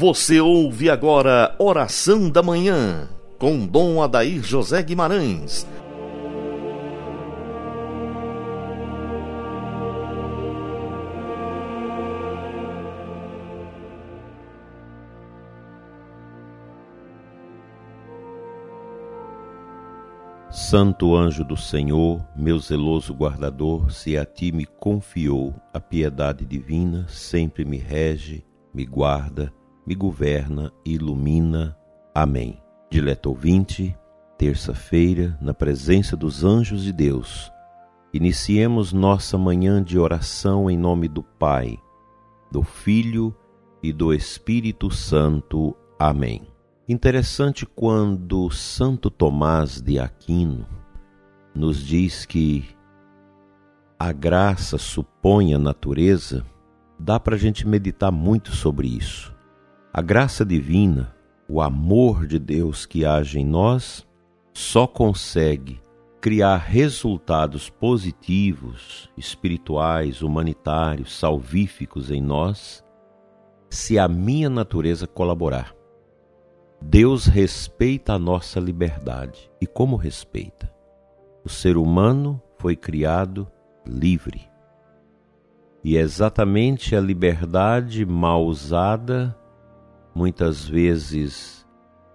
Você ouve agora Oração da Manhã, com Dom Adair José Guimarães. Santo anjo do Senhor, meu zeloso guardador, se a ti me confiou a piedade divina, sempre me rege, me guarda, me governa e ilumina. Amém. Dileto ouvinte, terça-feira, na presença dos anjos de Deus, iniciemos nossa manhã de oração em nome do Pai, do Filho e do Espírito Santo. Amém. Interessante quando Santo Tomás de Aquino nos diz que a graça supõe a natureza, dá para a gente meditar muito sobre isso. A graça divina, o amor de Deus que age em nós, só consegue criar resultados positivos, espirituais, humanitários, salvíficos em nós, se a minha natureza colaborar. Deus respeita a nossa liberdade. E como respeita? O ser humano foi criado livre. E é exatamente a liberdade mal usada muitas vezes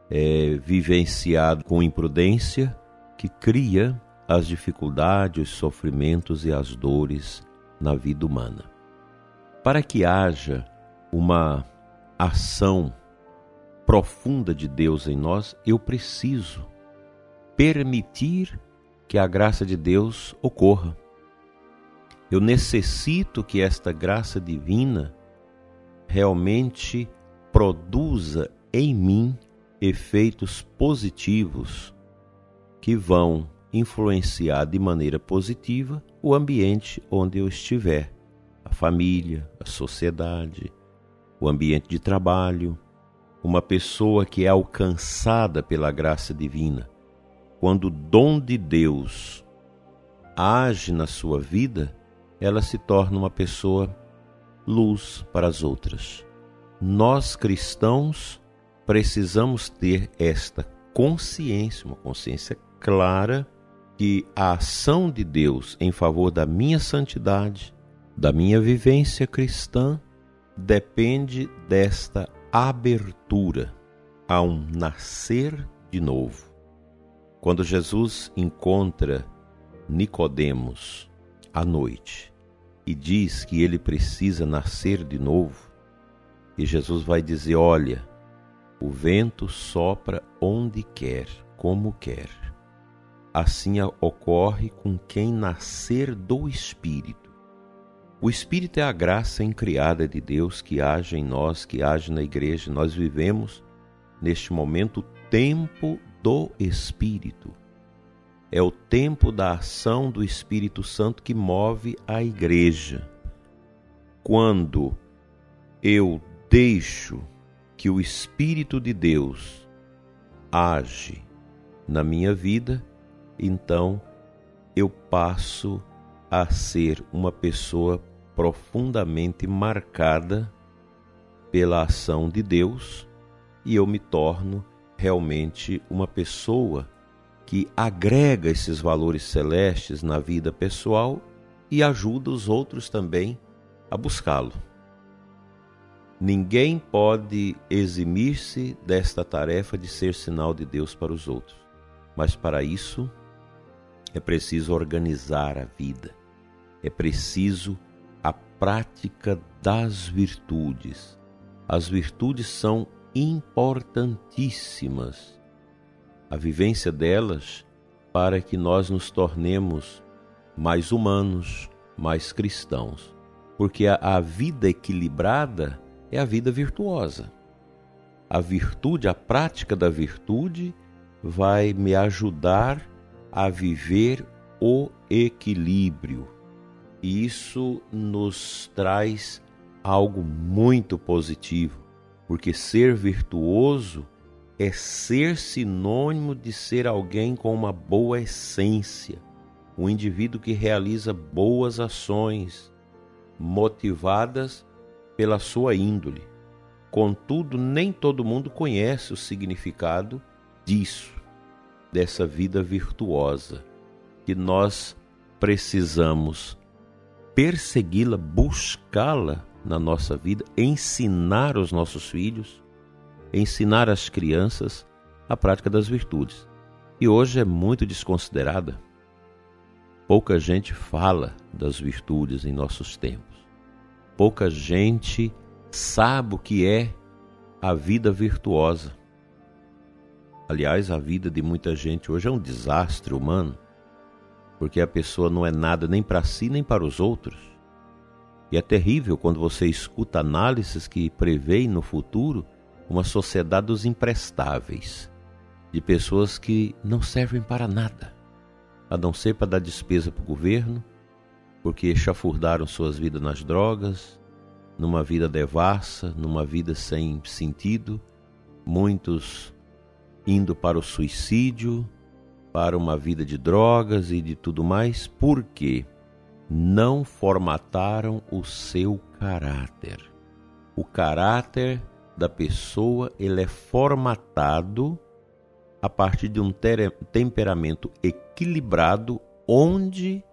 é, vivenciado com imprudência, que cria as dificuldades, os sofrimentos e as dores na vida humana. Para que haja uma ação profunda de Deus em nós, eu preciso permitir que a graça de Deus ocorra. Eu necessito que esta graça divina realmente produza em mim efeitos positivos que vão influenciar de maneira positiva o ambiente onde eu estiver, a família, a sociedade, o ambiente de trabalho. Uma pessoa que é alcançada pela graça divina, quando o dom de Deus age na sua vida, ela se torna uma pessoa luz para as outras nós cristãos precisamos ter esta consciência, uma consciência clara que a ação de Deus em favor da minha santidade, da minha vivência cristã, depende desta abertura a um nascer de novo. Quando Jesus encontra Nicodemos à noite e diz que ele precisa nascer de novo, e Jesus vai dizer: Olha, o vento sopra onde quer, como quer. Assim ocorre com quem nascer do Espírito. O Espírito é a graça incriada de Deus que age em nós, que age na igreja. Nós vivemos, neste momento, o tempo do Espírito. É o tempo da ação do Espírito Santo que move a igreja. Quando eu deixo que o Espírito de Deus age na minha vida, então eu passo a ser uma pessoa profundamente marcada pela ação de Deus e eu me torno realmente uma pessoa que agrega esses valores celestes na vida pessoal e ajuda os outros também a buscá-lo. Ninguém pode eximir-se desta tarefa de ser sinal de Deus para os outros, mas para isso é preciso organizar a vida, é preciso a prática das virtudes. As virtudes são importantíssimas, a vivência delas para que nós nos tornemos mais humanos, mais cristãos, porque a, a vida equilibrada é a vida virtuosa. A virtude, a prática da virtude, vai me ajudar a viver o equilíbrio. E isso nos traz algo muito positivo, porque ser virtuoso é ser sinônimo de ser alguém com uma boa essência, um indivíduo que realiza boas ações, motivadas pela sua índole, contudo, nem todo mundo conhece o significado disso, dessa vida virtuosa, que nós precisamos persegui-la, buscá-la na nossa vida, ensinar os nossos filhos, ensinar as crianças a prática das virtudes. E hoje é muito desconsiderada. Pouca gente fala das virtudes em nossos tempos. Pouca gente sabe o que é a vida virtuosa. Aliás, a vida de muita gente hoje é um desastre humano, porque a pessoa não é nada nem para si nem para os outros. E é terrível quando você escuta análises que preveem no futuro uma sociedade dos imprestáveis, de pessoas que não servem para nada, a não ser para dar despesa para o governo, porque chafurdaram suas vidas nas drogas, numa vida devassa, numa vida sem sentido, muitos indo para o suicídio, para uma vida de drogas e de tudo mais, porque não formataram o seu caráter. O caráter da pessoa ele é formatado a partir de um temperamento equilibrado onde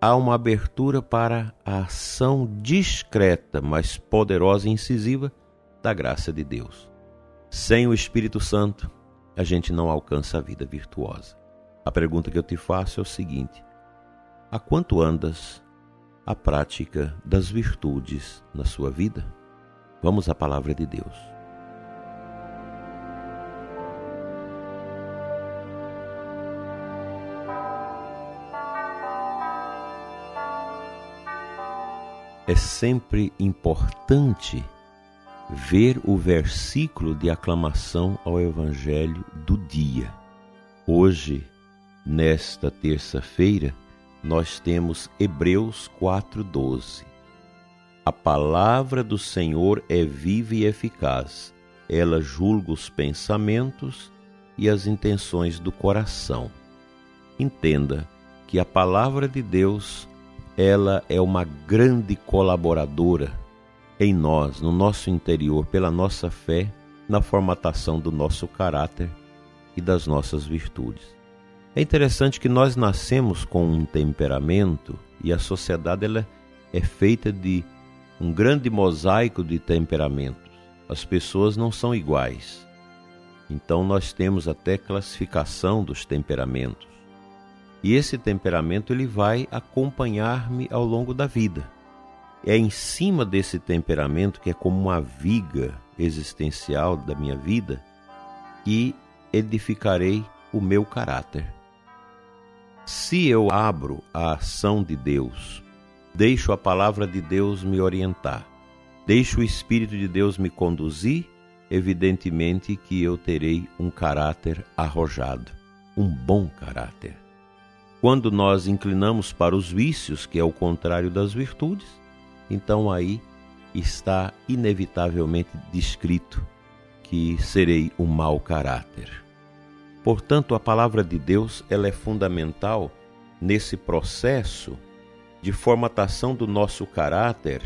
há uma abertura para a ação discreta, mas poderosa e incisiva da graça de Deus. Sem o Espírito Santo, a gente não alcança a vida virtuosa. A pergunta que eu te faço é o seguinte: há quanto andas a prática das virtudes na sua vida? Vamos à palavra de Deus. É sempre importante ver o versículo de aclamação ao Evangelho do dia. Hoje, nesta terça-feira, nós temos Hebreus 4,12. A palavra do Senhor é viva e eficaz, ela julga os pensamentos e as intenções do coração. Entenda que a palavra de Deus ela é uma grande colaboradora em nós, no nosso interior, pela nossa fé, na formatação do nosso caráter e das nossas virtudes. É interessante que nós nascemos com um temperamento e a sociedade ela é feita de um grande mosaico de temperamentos. As pessoas não são iguais. Então nós temos até classificação dos temperamentos. E esse temperamento ele vai acompanhar-me ao longo da vida. É em cima desse temperamento que é como uma viga existencial da minha vida que edificarei o meu caráter. Se eu abro a ação de Deus, deixo a palavra de Deus me orientar, deixo o Espírito de Deus me conduzir, evidentemente que eu terei um caráter arrojado, um bom caráter. Quando nós inclinamos para os vícios, que é o contrário das virtudes, então aí está inevitavelmente descrito que serei um mau caráter. Portanto, a palavra de Deus ela é fundamental nesse processo de formatação do nosso caráter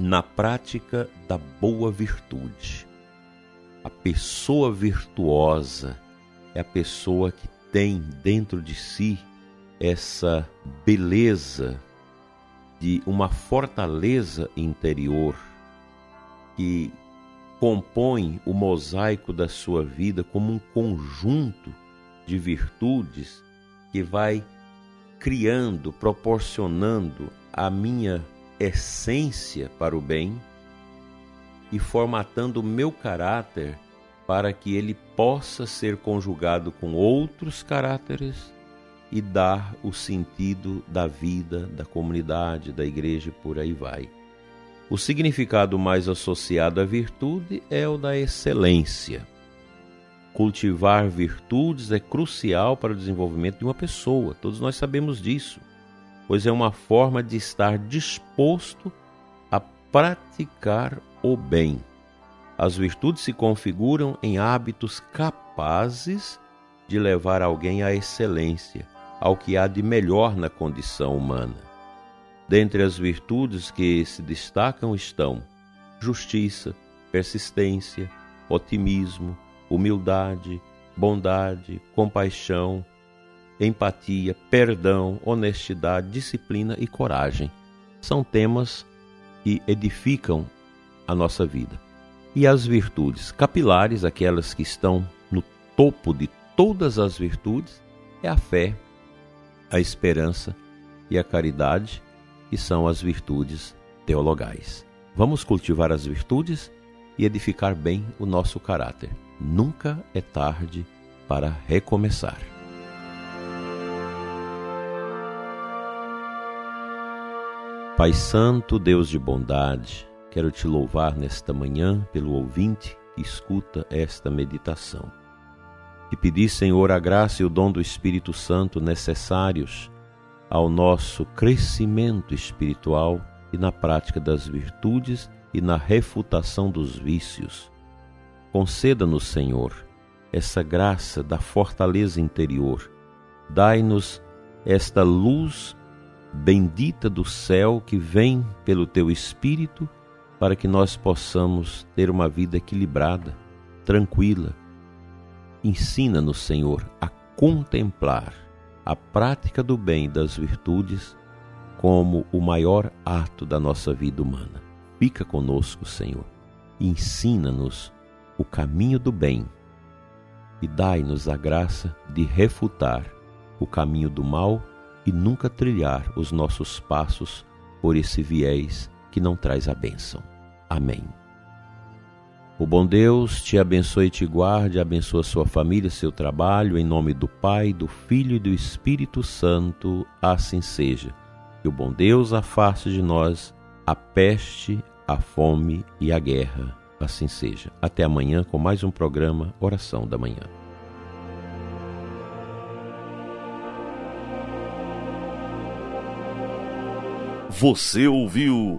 na prática da boa virtude. A pessoa virtuosa é a pessoa que tem dentro de si essa beleza de uma fortaleza interior que compõe o mosaico da sua vida como um conjunto de virtudes que vai criando, proporcionando a minha essência para o bem e formatando o meu caráter para que ele possa ser conjugado com outros caráteres e dar o sentido da vida, da comunidade, da igreja por aí vai. O significado mais associado à virtude é o da excelência. Cultivar virtudes é crucial para o desenvolvimento de uma pessoa, todos nós sabemos disso, pois é uma forma de estar disposto a praticar o bem as virtudes se configuram em hábitos capazes de levar alguém à excelência, ao que há de melhor na condição humana. Dentre as virtudes que se destacam estão justiça, persistência, otimismo, humildade, bondade, compaixão, empatia, perdão, honestidade, disciplina e coragem. São temas que edificam a nossa vida. E as virtudes capilares, aquelas que estão no topo de todas as virtudes, é a fé, a esperança e a caridade, que são as virtudes teologais. Vamos cultivar as virtudes e edificar bem o nosso caráter. Nunca é tarde para recomeçar. Pai Santo, Deus de bondade, quero te louvar nesta manhã pelo ouvinte que escuta esta meditação. E pedir, Senhor, a graça e o dom do Espírito Santo necessários ao nosso crescimento espiritual e na prática das virtudes e na refutação dos vícios. Conceda-nos, Senhor, essa graça da fortaleza interior. Dai-nos esta luz bendita do céu que vem pelo teu Espírito, para que nós possamos ter uma vida equilibrada, tranquila. Ensina-nos, Senhor, a contemplar a prática do bem e das virtudes como o maior ato da nossa vida humana. Fica conosco, Senhor, ensina-nos o caminho do bem e dai-nos a graça de refutar o caminho do mal e nunca trilhar os nossos passos por esse viés que não traz a bênção. Amém. O bom Deus te abençoe e te guarde, abençoa sua família, seu trabalho, em nome do Pai, do Filho e do Espírito Santo, assim seja. Que o bom Deus afaste de nós a peste, a fome e a guerra, assim seja. Até amanhã com mais um programa Oração da Manhã. Você ouviu